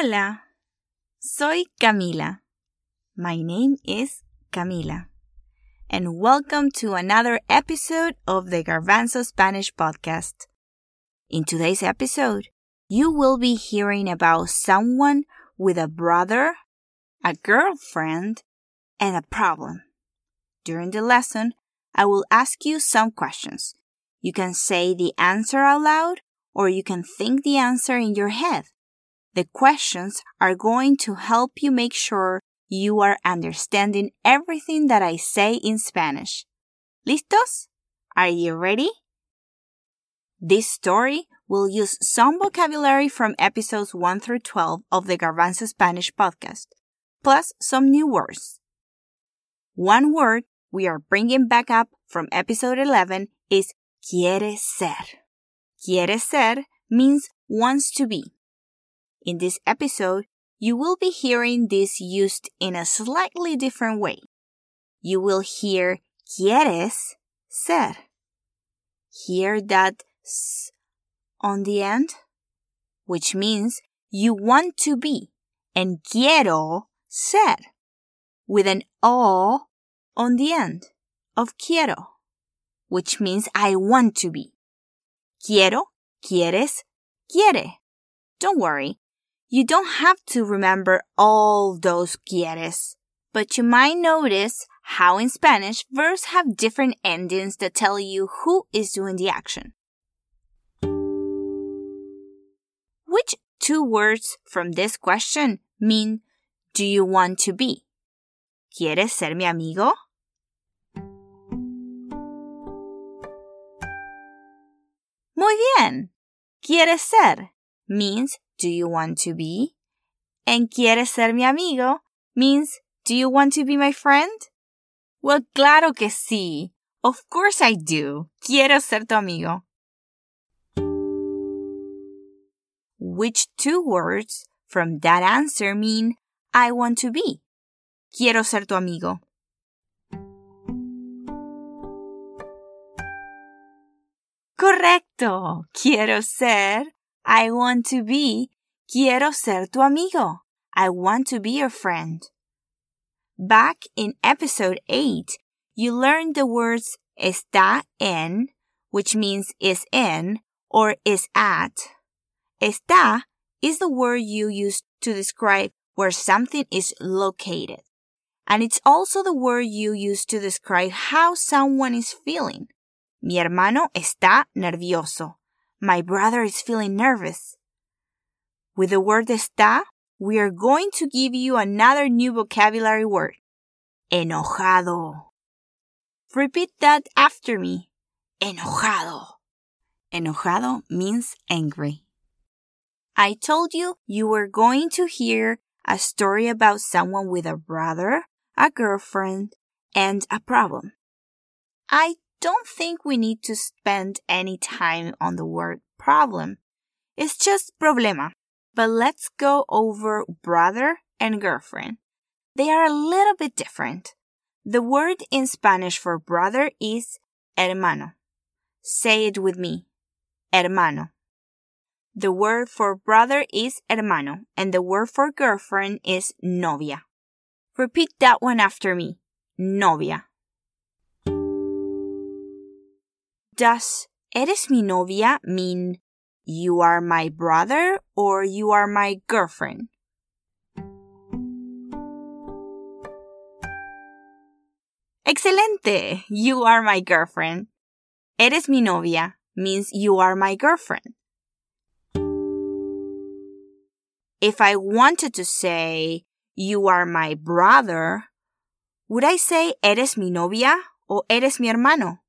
Hola, soy Camila. My name is Camila. And welcome to another episode of the Garbanzo Spanish podcast. In today's episode, you will be hearing about someone with a brother, a girlfriend, and a problem. During the lesson, I will ask you some questions. You can say the answer out loud or you can think the answer in your head. The questions are going to help you make sure you are understanding everything that I say in Spanish. ¿Listos? Are you ready? This story will use some vocabulary from episodes 1 through 12 of the Garbanzo Spanish podcast, plus some new words. One word we are bringing back up from episode 11 is quiere ser. Quiere ser means wants to be. In this episode, you will be hearing this used in a slightly different way. You will hear quieres ser. Hear that s on the end, which means you want to be, and quiero ser, with an o on the end of quiero, which means I want to be. Quiero, quieres, quiere. Don't worry, you don't have to remember all those quieres, but you might notice how in Spanish verbs have different endings that tell you who is doing the action. Which two words from this question mean do you want to be? ¿Quieres ser mi amigo? Muy bien. ¿Quieres ser? means do you want to be? And quieres ser mi amigo means do you want to be my friend? Well, claro que sí. Of course I do. Quiero ser tu amigo. Which two words from that answer mean I want to be? Quiero ser tu amigo. Correcto. Quiero ser I want to be. Quiero ser tu amigo. I want to be your friend. Back in episode 8, you learned the words está en, which means is in or is at. Está is the word you use to describe where something is located. And it's also the word you use to describe how someone is feeling. Mi hermano está nervioso. My brother is feeling nervous. With the word está, we are going to give you another new vocabulary word. Enojado. Repeat that after me. Enojado. Enojado means angry. I told you you were going to hear a story about someone with a brother, a girlfriend, and a problem. I don't think we need to spend any time on the word problem. It's just problema. But let's go over brother and girlfriend. They are a little bit different. The word in Spanish for brother is hermano. Say it with me. Hermano. The word for brother is hermano, and the word for girlfriend is novia. Repeat that one after me. Novia. Does eres mi novia mean you are my brother or you are my girlfriend? Excelente! You are my girlfriend. Eres mi novia means you are my girlfriend. If I wanted to say you are my brother, would I say eres mi novia o eres mi hermano?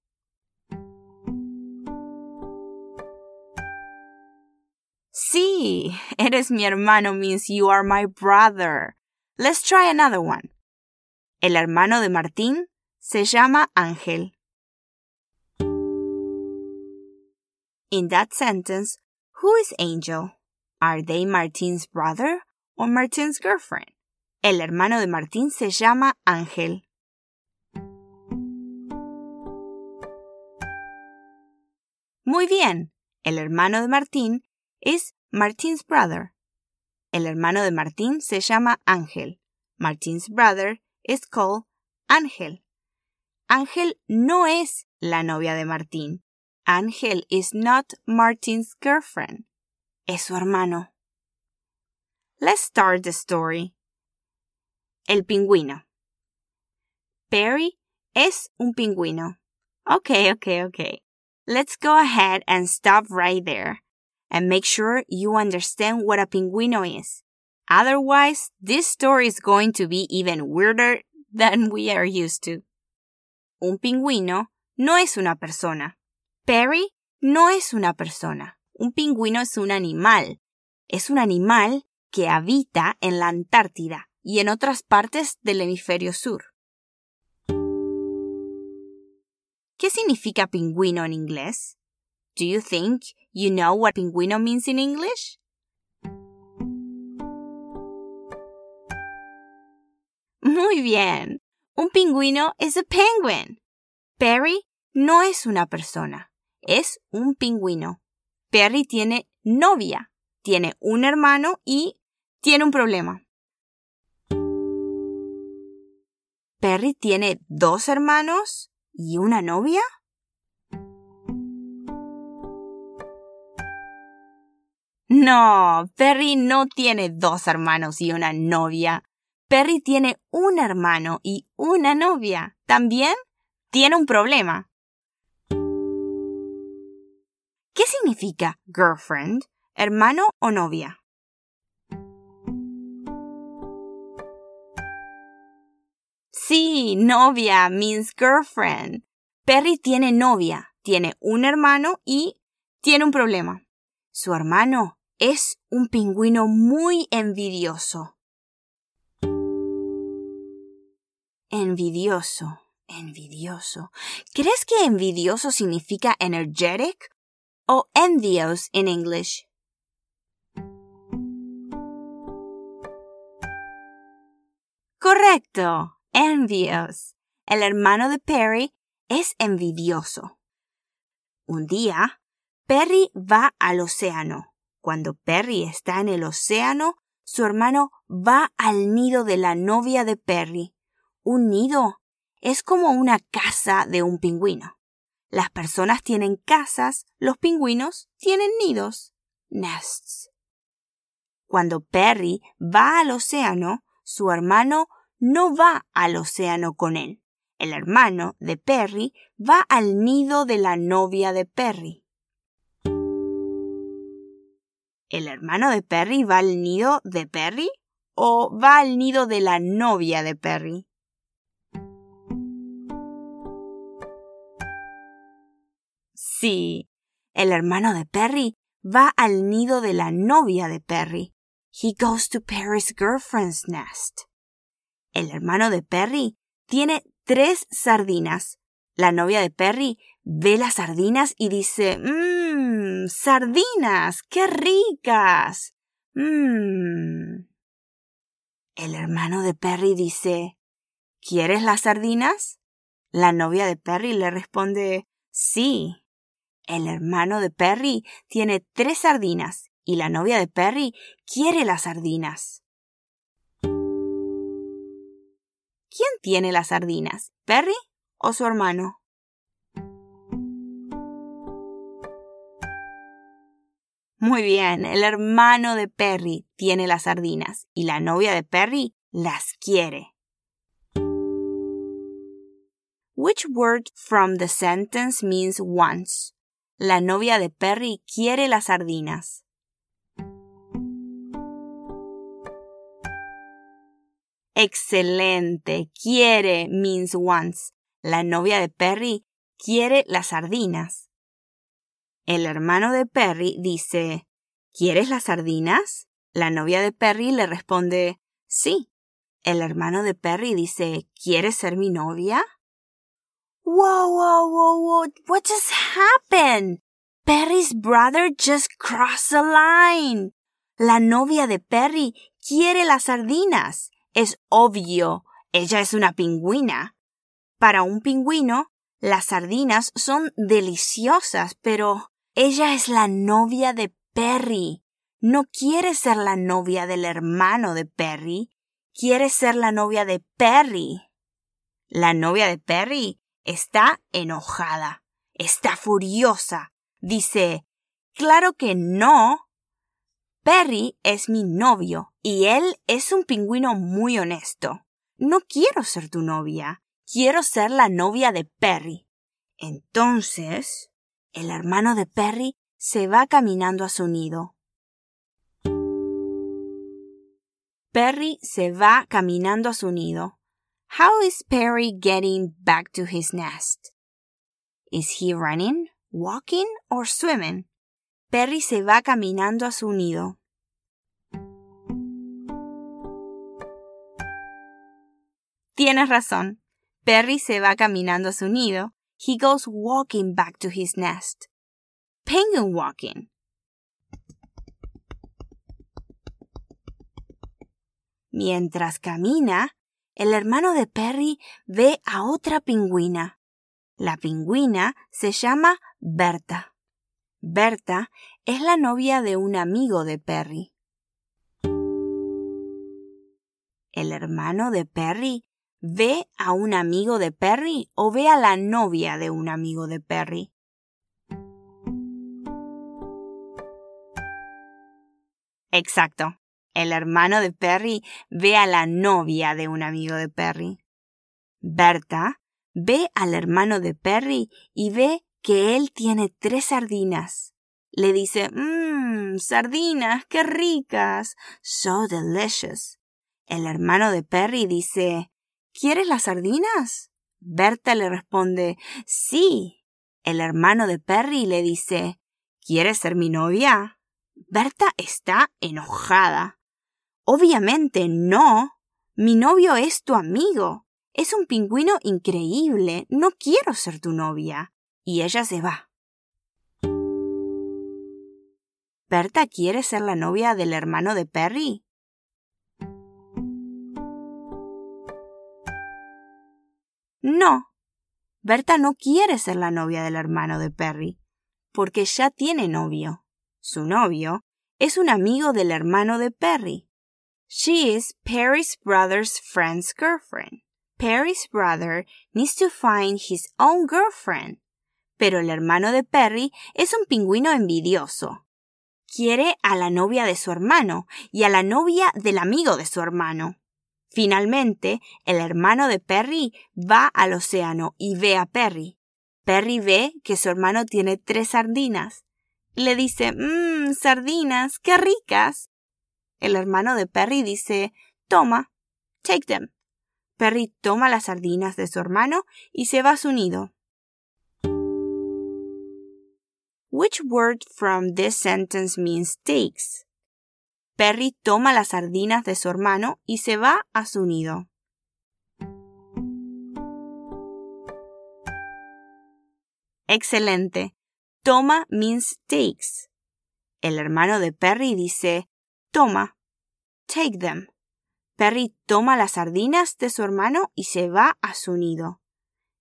Sí, eres mi hermano means you are my brother. Let's try another one. El hermano de Martín se llama Ángel. In that sentence, who is Angel? Are they Martín's brother or Martín's girlfriend? El hermano de Martín se llama Ángel. Muy bien. El hermano de Martín es Martín's brother. El hermano de Martín se llama Ángel. Martín's brother is called Ángel. Ángel no es la novia de Martín. Ángel is not Martín's girlfriend. Es su hermano. Let's start the story. El pingüino. Perry es un pingüino. Okay, okay, okay. Let's go ahead and stop right there and make sure you understand what a pingüino is. Otherwise, this story is going to be even weirder than we are used to. Un pingüino no es una persona. Perry no es una persona. Un pingüino es un animal. Es un animal que habita en la Antártida y en otras partes del hemisferio sur. ¿Qué significa pingüino en inglés? Do you think you know what pingüino means in English? Muy bien. Un pingüino es a penguin. Perry no es una persona, es un pingüino. Perry tiene novia, tiene un hermano y tiene un problema. Perry tiene dos hermanos ¿Y una novia? No, Perry no tiene dos hermanos y una novia. Perry tiene un hermano y una novia. También tiene un problema. ¿Qué significa girlfriend? ¿Hermano o novia? Sí, novia means girlfriend. Perry tiene novia, tiene un hermano y tiene un problema. Su hermano es un pingüino muy envidioso. Envidioso, envidioso. ¿Crees que envidioso significa energetic o envious in English? Correcto envious. El hermano de Perry es envidioso. Un día, Perry va al océano. Cuando Perry está en el océano, su hermano va al nido de la novia de Perry. Un nido es como una casa de un pingüino. Las personas tienen casas, los pingüinos tienen nidos, nests. Cuando Perry va al océano, su hermano no va al océano con él. El hermano de Perry va al nido de la novia de Perry. ¿El hermano de Perry va al nido de Perry o va al nido de la novia de Perry? Sí, el hermano de Perry va al nido de la novia de Perry. He goes to Perry's girlfriend's nest. El hermano de Perry tiene tres sardinas. La novia de Perry ve las sardinas y dice, mmm, sardinas, qué ricas. Mmm. El hermano de Perry dice, ¿quieres las sardinas? La novia de Perry le responde, sí. El hermano de Perry tiene tres sardinas y la novia de Perry quiere las sardinas. ¿Quién tiene las sardinas? ¿Perry o su hermano? Muy bien, el hermano de Perry tiene las sardinas y la novia de Perry las quiere. Which word from the sentence means wants? La novia de Perry quiere las sardinas. Excelente. Quiere means wants. La novia de Perry quiere las sardinas. El hermano de Perry dice, ¿Quieres las sardinas? La novia de Perry le responde Sí. El hermano de Perry dice ¿Quieres ser mi novia? Whoa, whoa, whoa, whoa. What just happened? Perry's brother just crossed the line. La novia de Perry quiere las sardinas. Es obvio. Ella es una pingüina. Para un pingüino, las sardinas son deliciosas, pero ella es la novia de Perry. No quiere ser la novia del hermano de Perry. Quiere ser la novia de Perry. La novia de Perry está enojada. Está furiosa. Dice, claro que no. Perry es mi novio y él es un pingüino muy honesto. No quiero ser tu novia. Quiero ser la novia de Perry. Entonces, el hermano de Perry se va caminando a su nido. Perry se va caminando a su nido. How is Perry getting back to his nest? Is he running, walking, or swimming? Perry se va caminando a su nido. Tienes razón. Perry se va caminando a su nido. He goes walking back to his nest. Penguin walking. Mientras camina, el hermano de Perry ve a otra pingüina. La pingüina se llama Berta. Berta es la novia de un amigo de Perry. El hermano de Perry ¿Ve a un amigo de Perry o ve a la novia de un amigo de Perry? Exacto. El hermano de Perry ve a la novia de un amigo de Perry. Berta ve al hermano de Perry y ve que él tiene tres sardinas. Le dice, mmm, sardinas, qué ricas, so delicious. El hermano de Perry dice, ¿Quieres las sardinas? Berta le responde Sí. El hermano de Perry le dice ¿Quieres ser mi novia? Berta está enojada. Obviamente no. Mi novio es tu amigo. Es un pingüino increíble. No quiero ser tu novia. Y ella se va. ¿Berta quiere ser la novia del hermano de Perry? No. Berta no quiere ser la novia del hermano de Perry, porque ya tiene novio. Su novio es un amigo del hermano de Perry. She is Perry's brother's friend's girlfriend. Perry's brother needs to find his own girlfriend. Pero el hermano de Perry es un pingüino envidioso. Quiere a la novia de su hermano y a la novia del amigo de su hermano. Finalmente, el hermano de Perry va al océano y ve a Perry. Perry ve que su hermano tiene tres sardinas. Le dice, mmm, sardinas, qué ricas. El hermano de Perry dice, toma, take them. Perry toma las sardinas de su hermano y se va a su nido. Which word from this sentence means takes? Perry toma las sardinas de su hermano y se va a su nido. Excelente. Toma means takes. El hermano de Perry dice, toma, take them. Perry toma las sardinas de su hermano y se va a su nido.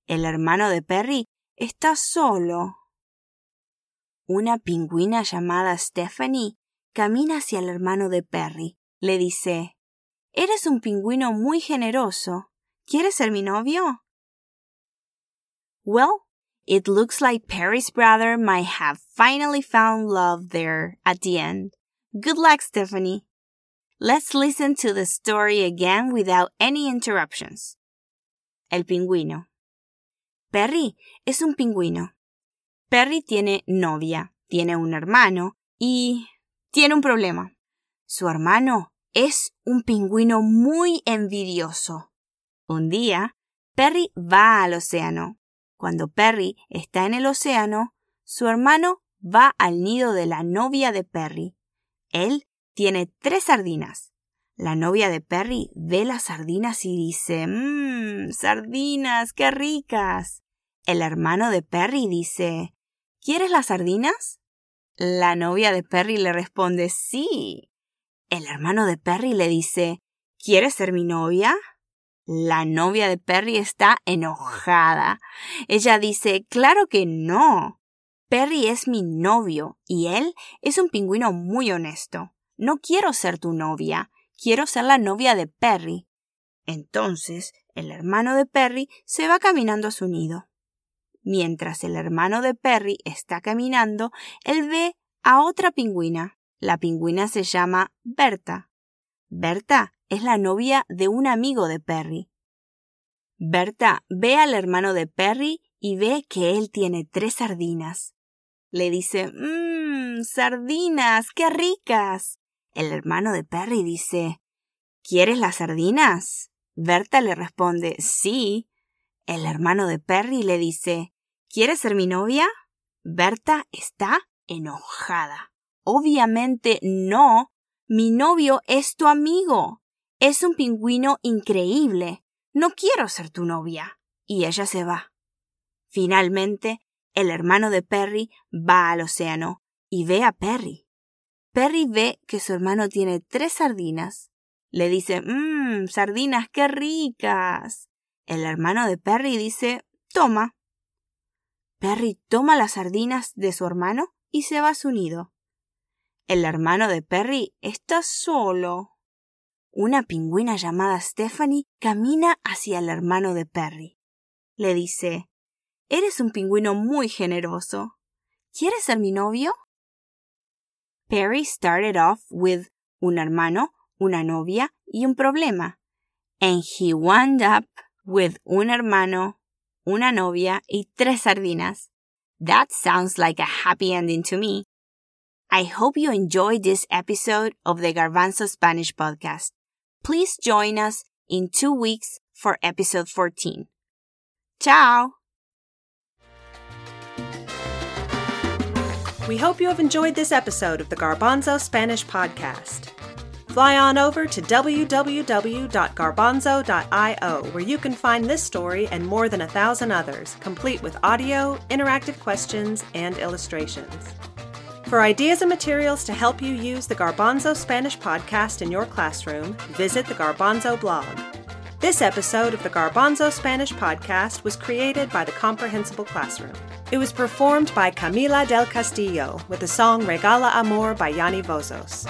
El hermano de Perry está solo. Una pingüina llamada Stephanie camina hacia el hermano de Perry. Le dice Eres un pingüino muy generoso. ¿Quieres ser mi novio? Well, it looks like Perry's brother might have finally found love there at the end. Good luck, Stephanie. Let's listen to the story again without any interruptions. El pingüino. Perry es un pingüino. Perry tiene novia, tiene un hermano y tiene un problema. Su hermano es un pingüino muy envidioso. Un día, Perry va al océano. Cuando Perry está en el océano, su hermano va al nido de la novia de Perry. Él tiene tres sardinas. La novia de Perry ve las sardinas y dice, Mmm, sardinas, qué ricas. El hermano de Perry dice, ¿Quieres las sardinas? La novia de Perry le responde, sí. El hermano de Perry le dice, ¿Quieres ser mi novia? La novia de Perry está enojada. Ella dice, claro que no. Perry es mi novio y él es un pingüino muy honesto. No quiero ser tu novia, quiero ser la novia de Perry. Entonces el hermano de Perry se va caminando a su nido. Mientras el hermano de Perry está caminando, él ve a otra pingüina. La pingüina se llama Berta. Berta es la novia de un amigo de Perry. Berta ve al hermano de Perry y ve que él tiene tres sardinas. Le dice, Mmm, sardinas, qué ricas. El hermano de Perry dice, ¿Quieres las sardinas? Berta le responde, sí. El hermano de Perry le dice, ¿Quieres ser mi novia? Berta está enojada. Obviamente no. Mi novio es tu amigo. Es un pingüino increíble. No quiero ser tu novia. Y ella se va. Finalmente, el hermano de Perry va al océano y ve a Perry. Perry ve que su hermano tiene tres sardinas. Le dice, mmm, sardinas, qué ricas. El hermano de Perry dice, toma. Perry toma las sardinas de su hermano y se va a su nido. El hermano de Perry está solo una pingüina llamada Stephanie camina hacia el hermano de Perry. Le dice, Eres un pingüino muy generoso. ¿Quieres ser mi novio? Perry started off with un hermano, una novia y un problema. And he wound up with un hermano, una novia y tres sardinas. That sounds like a happy ending to me. I hope you enjoyed this episode of the Garbanzo Spanish podcast. Please join us in two weeks for episode 14. Ciao! We hope you have enjoyed this episode of the Garbanzo Spanish Podcast. Fly on over to www.garbanzo.io where you can find this story and more than a thousand others, complete with audio, interactive questions, and illustrations. For ideas and materials to help you use the Garbanzo Spanish podcast in your classroom, visit the Garbanzo blog. This episode of the Garbanzo Spanish podcast was created by the Comprehensible Classroom. It was performed by Camila del Castillo with the song Regala Amor by Yanni Vozos.